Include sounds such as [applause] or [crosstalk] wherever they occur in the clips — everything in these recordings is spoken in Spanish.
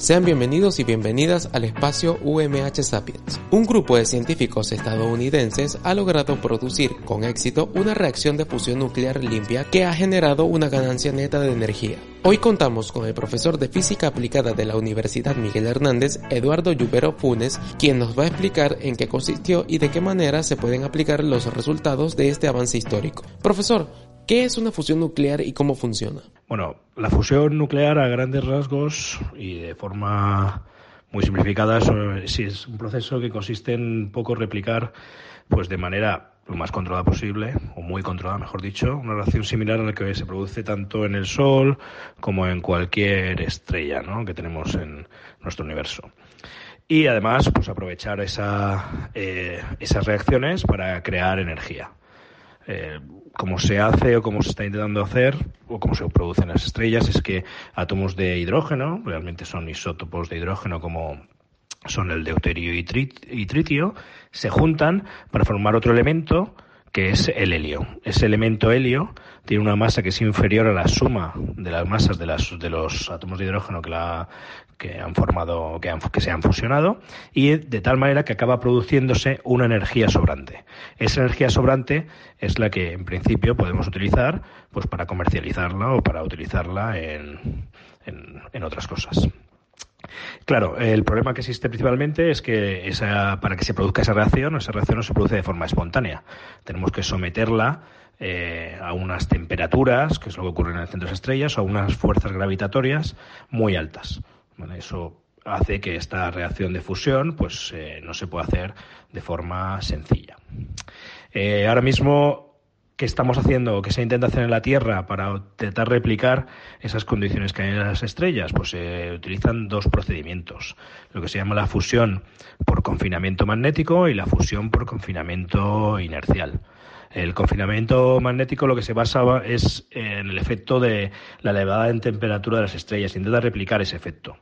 sean bienvenidos y bienvenidas al espacio UMH Sapiens. Un grupo de científicos estadounidenses ha logrado producir con éxito una reacción de fusión nuclear limpia que ha generado una ganancia neta de energía. Hoy contamos con el profesor de física aplicada de la Universidad Miguel Hernández, Eduardo Lluvero Funes, quien nos va a explicar en qué consistió y de qué manera se pueden aplicar los resultados de este avance histórico. Profesor, ¿Qué es una fusión nuclear y cómo funciona? Bueno, la fusión nuclear a grandes rasgos y de forma muy simplificada es un proceso que consiste en poco replicar pues de manera lo más controlada posible, o muy controlada, mejor dicho, una reacción similar a la que se produce tanto en el Sol como en cualquier estrella ¿no? que tenemos en nuestro universo. Y además, pues aprovechar esa, eh, esas reacciones para crear energía. Eh, como se hace o como se está intentando hacer o como se producen las estrellas es que átomos de hidrógeno, realmente son isótopos de hidrógeno como son el deuterio y, y tritio, se juntan para formar otro elemento que es el helio. Ese elemento helio tiene una masa que es inferior a la suma de las masas de, las, de los átomos de hidrógeno que, la, que han formado, que, han, que se han fusionado, y de tal manera que acaba produciéndose una energía sobrante. Esa energía sobrante es la que en principio podemos utilizar pues para comercializarla o para utilizarla en, en, en otras cosas. Claro, el problema que existe principalmente es que esa, para que se produzca esa reacción, esa reacción no se produce de forma espontánea. Tenemos que someterla eh, a unas temperaturas, que es lo que ocurre en el centro de las estrellas, o a unas fuerzas gravitatorias muy altas. Eso hace que esta reacción de fusión pues eh, no se pueda hacer de forma sencilla. Eh, ahora mismo ¿Qué estamos haciendo o qué se intenta hacer en la Tierra para intentar replicar esas condiciones que hay en las estrellas? Pues se eh, utilizan dos procedimientos, lo que se llama la fusión por confinamiento magnético y la fusión por confinamiento inercial. El confinamiento magnético lo que se basa es en el efecto de la elevada en temperatura de las estrellas, intenta replicar ese efecto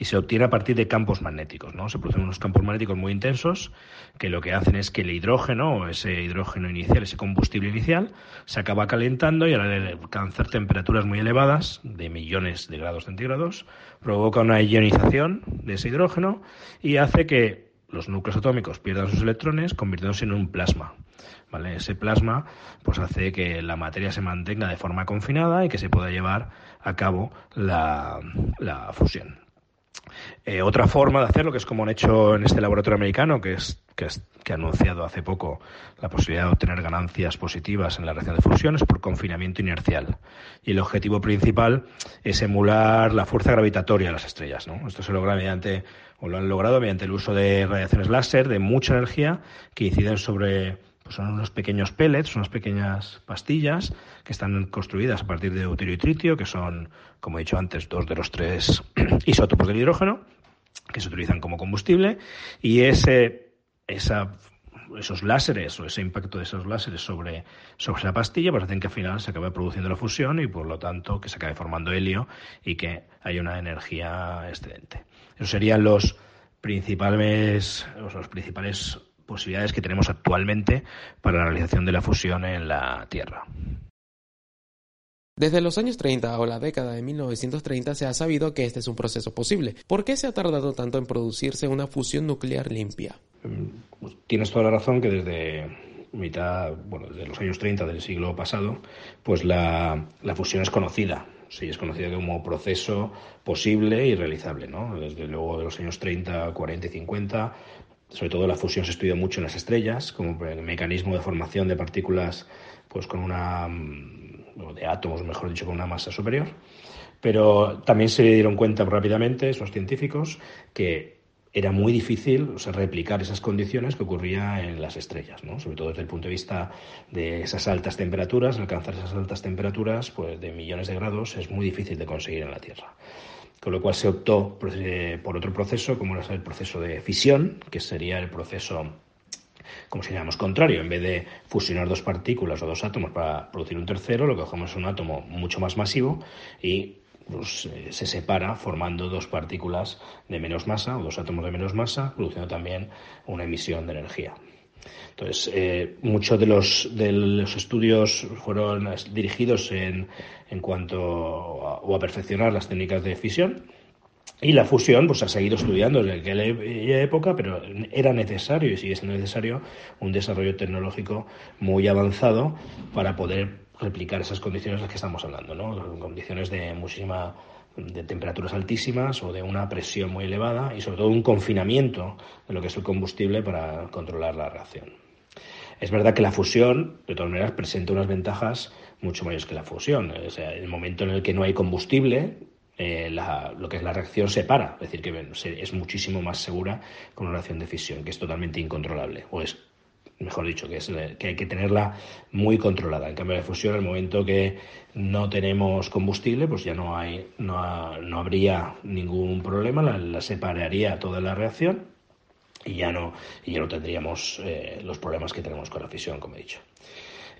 y se obtiene a partir de campos magnéticos, ¿no? Se producen unos campos magnéticos muy intensos que lo que hacen es que el hidrógeno, ese hidrógeno inicial, ese combustible inicial, se acaba calentando y al alcanzar temperaturas muy elevadas, de millones de grados centígrados, provoca una ionización de ese hidrógeno y hace que los núcleos atómicos pierdan sus electrones convirtiéndose en un plasma. ¿Vale? Ese plasma pues hace que la materia se mantenga de forma confinada y que se pueda llevar a cabo la, la fusión. Eh, otra forma de hacerlo, que es como han hecho en este laboratorio americano, que, es, que, ha anunciado hace poco la posibilidad de obtener ganancias positivas en la reacción de fusión, es por confinamiento inercial. Y el objetivo principal es emular la fuerza gravitatoria de las estrellas. ¿no? Esto se logra mediante, o lo han logrado mediante el uso de radiaciones láser de mucha energía que inciden sobre pues son unos pequeños pellets, unas pequeñas pastillas que están construidas a partir de deuterio y tritio, que son, como he dicho antes, dos de los tres [clears throat] isótopos del hidrógeno, que se utilizan como combustible, y ese, esa, esos láseres o ese impacto de esos láseres sobre, sobre esa pastilla pues hacen que al final se acabe produciendo la fusión y por lo tanto que se acabe formando helio y que haya una energía excedente. Esos serían los principales, los principales posibilidades que tenemos actualmente para la realización de la fusión en la Tierra. Desde los años 30 o la década de 1930 se ha sabido que este es un proceso posible. ¿Por qué se ha tardado tanto en producirse una fusión nuclear limpia? Tienes toda la razón que desde mitad, bueno, desde los años 30 del siglo pasado, pues la, la fusión es conocida. Sí, es conocida como proceso posible y realizable, ¿no? Desde luego de los años 30, 40 y 50 sobre todo la fusión se estudia mucho en las estrellas, como mecanismo de formación de partículas pues con una o de átomos, mejor dicho, con una masa superior. Pero también se dieron cuenta rápidamente esos científicos que era muy difícil replicar esas condiciones que ocurría en las estrellas, ¿no? sobre todo desde el punto de vista de esas altas temperaturas, alcanzar esas altas temperaturas pues, de millones de grados es muy difícil de conseguir en la Tierra con lo cual se optó por otro proceso, como era el proceso de fisión, que sería el proceso como si llamamos contrario, en vez de fusionar dos partículas o dos átomos para producir un tercero, lo que cogemos es un átomo mucho más masivo y pues, eh, se separa formando dos partículas de menos masa o dos átomos de menos masa, produciendo también una emisión de energía. Entonces, eh, muchos de los, de los estudios fueron dirigidos en, en cuanto a, o a perfeccionar las técnicas de fisión y la fusión pues ha seguido estudiando desde aquella época, pero era necesario y sigue siendo necesario un desarrollo tecnológico muy avanzado para poder replicar esas condiciones de las que estamos hablando, ¿no? Condiciones de muchísima de temperaturas altísimas o de una presión muy elevada y sobre todo un confinamiento de lo que es el combustible para controlar la reacción. Es verdad que la fusión, de todas maneras, presenta unas ventajas mucho mayores que la fusión. O sea, el momento en el que no hay combustible, eh, lo que es la reacción se para, es decir, que es muchísimo más segura con una reacción de fisión, que es totalmente incontrolable, o es, mejor dicho, que, es, que hay que tenerla muy controlada. En cambio, la fusión, el momento que no tenemos combustible, pues ya no, hay, no, no habría ningún problema, la, separaría toda la reacción y ya no, y ya no tendríamos eh, los problemas que tenemos con la fisión, como he dicho.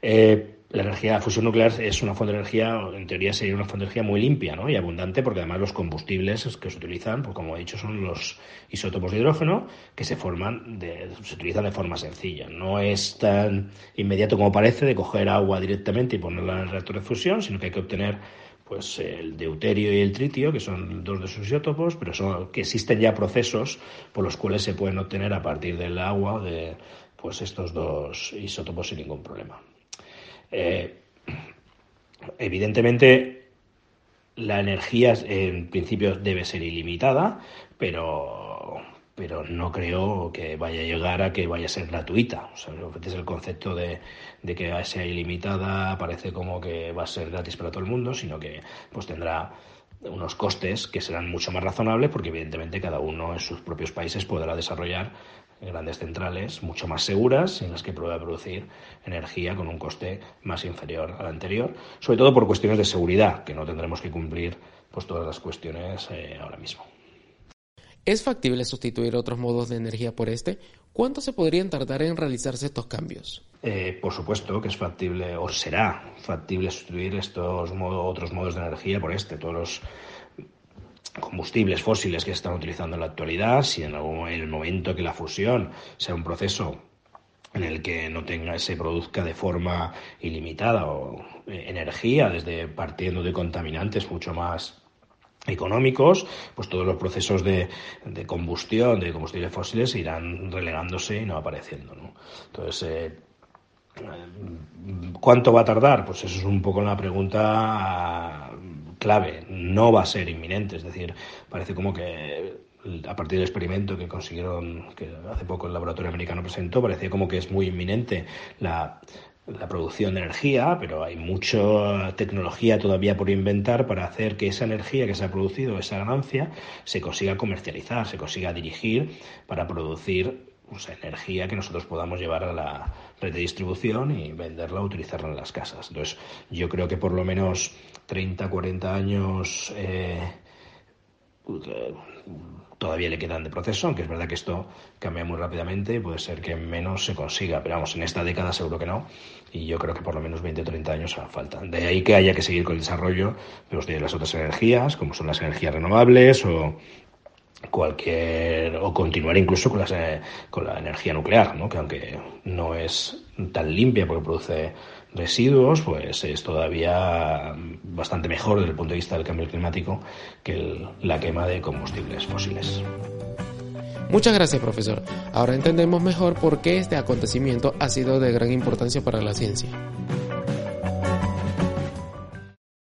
Eh, la energía de fusión nuclear es una fuente de energía, en teoría sería una fuente de energía muy limpia ¿no? y abundante, porque además los combustibles que se utilizan, pues como he dicho, son los isótopos de hidrógeno que se forman, de, se utilizan de forma sencilla. No es tan inmediato como parece de coger agua directamente y ponerla en el reactor de fusión, sino que hay que obtener pues el deuterio y el tritio, que son dos de sus isótopos, pero son, que existen ya procesos por los cuales se pueden obtener a partir del agua de pues estos dos isótopos sin ningún problema. Eh, evidentemente, la energía en principio debe ser ilimitada, pero, pero no creo que vaya a llegar a que vaya a ser gratuita. O sea, es el concepto de, de que sea ilimitada, parece como que va a ser gratis para todo el mundo, sino que pues tendrá unos costes que serán mucho más razonables porque evidentemente cada uno en sus propios países podrá desarrollar grandes centrales mucho más seguras en las que pueda producir energía con un coste más inferior al anterior, sobre todo por cuestiones de seguridad, que no tendremos que cumplir pues todas las cuestiones eh, ahora mismo. ¿Es factible sustituir otros modos de energía por este? ¿Cuánto se podrían tardar en realizarse estos cambios? Eh, por supuesto que es factible, o será factible sustituir estos otros modos de energía por este. Todos los combustibles fósiles que se están utilizando en la actualidad, si en, el momento que la fusión sea un proceso en el que no tenga, se produzca de forma ilimitada o eh, energía desde partiendo de contaminantes mucho más económicos, pues todos los procesos de, combustión de combustibles fósiles irán relegándose y no apareciendo. Entonces, eh, ¿cuánto va a tardar? Pues eso es un poco la pregunta clave, no va a ser inminente, es decir, parece como que a partir del experimento que consiguieron, que hace poco el laboratorio americano presentó, parecía como que es muy inminente la, la producción de energía, pero hay mucha tecnología todavía por inventar para hacer que esa energía que se ha producido, esa ganancia, se consiga comercializar, se consiga dirigir para producir pues, energía que nosotros podamos llevar a la red de distribución y venderla o utilizarla en las casas. Entonces, yo creo que por lo menos 30, 40 años eh, todavía le quedan de proceso, aunque es verdad que esto cambia muy rápidamente y puede ser que menos se consiga, pero vamos, en esta década seguro que no, y yo creo que por lo menos 20 o 30 años faltan. De ahí que haya que seguir con el desarrollo de las otras energías, como son las energías renovables o cualquier o continuar incluso con, las, eh, con la energía nuclear, ¿no? que aunque no es tan limpia porque produce residuos, pues es todavía bastante mejor desde el punto de vista del cambio climático que la quema de combustibles fósiles. Muchas gracias, profesor. Ahora entendemos mejor por qué este acontecimiento ha sido de gran importancia para la ciencia.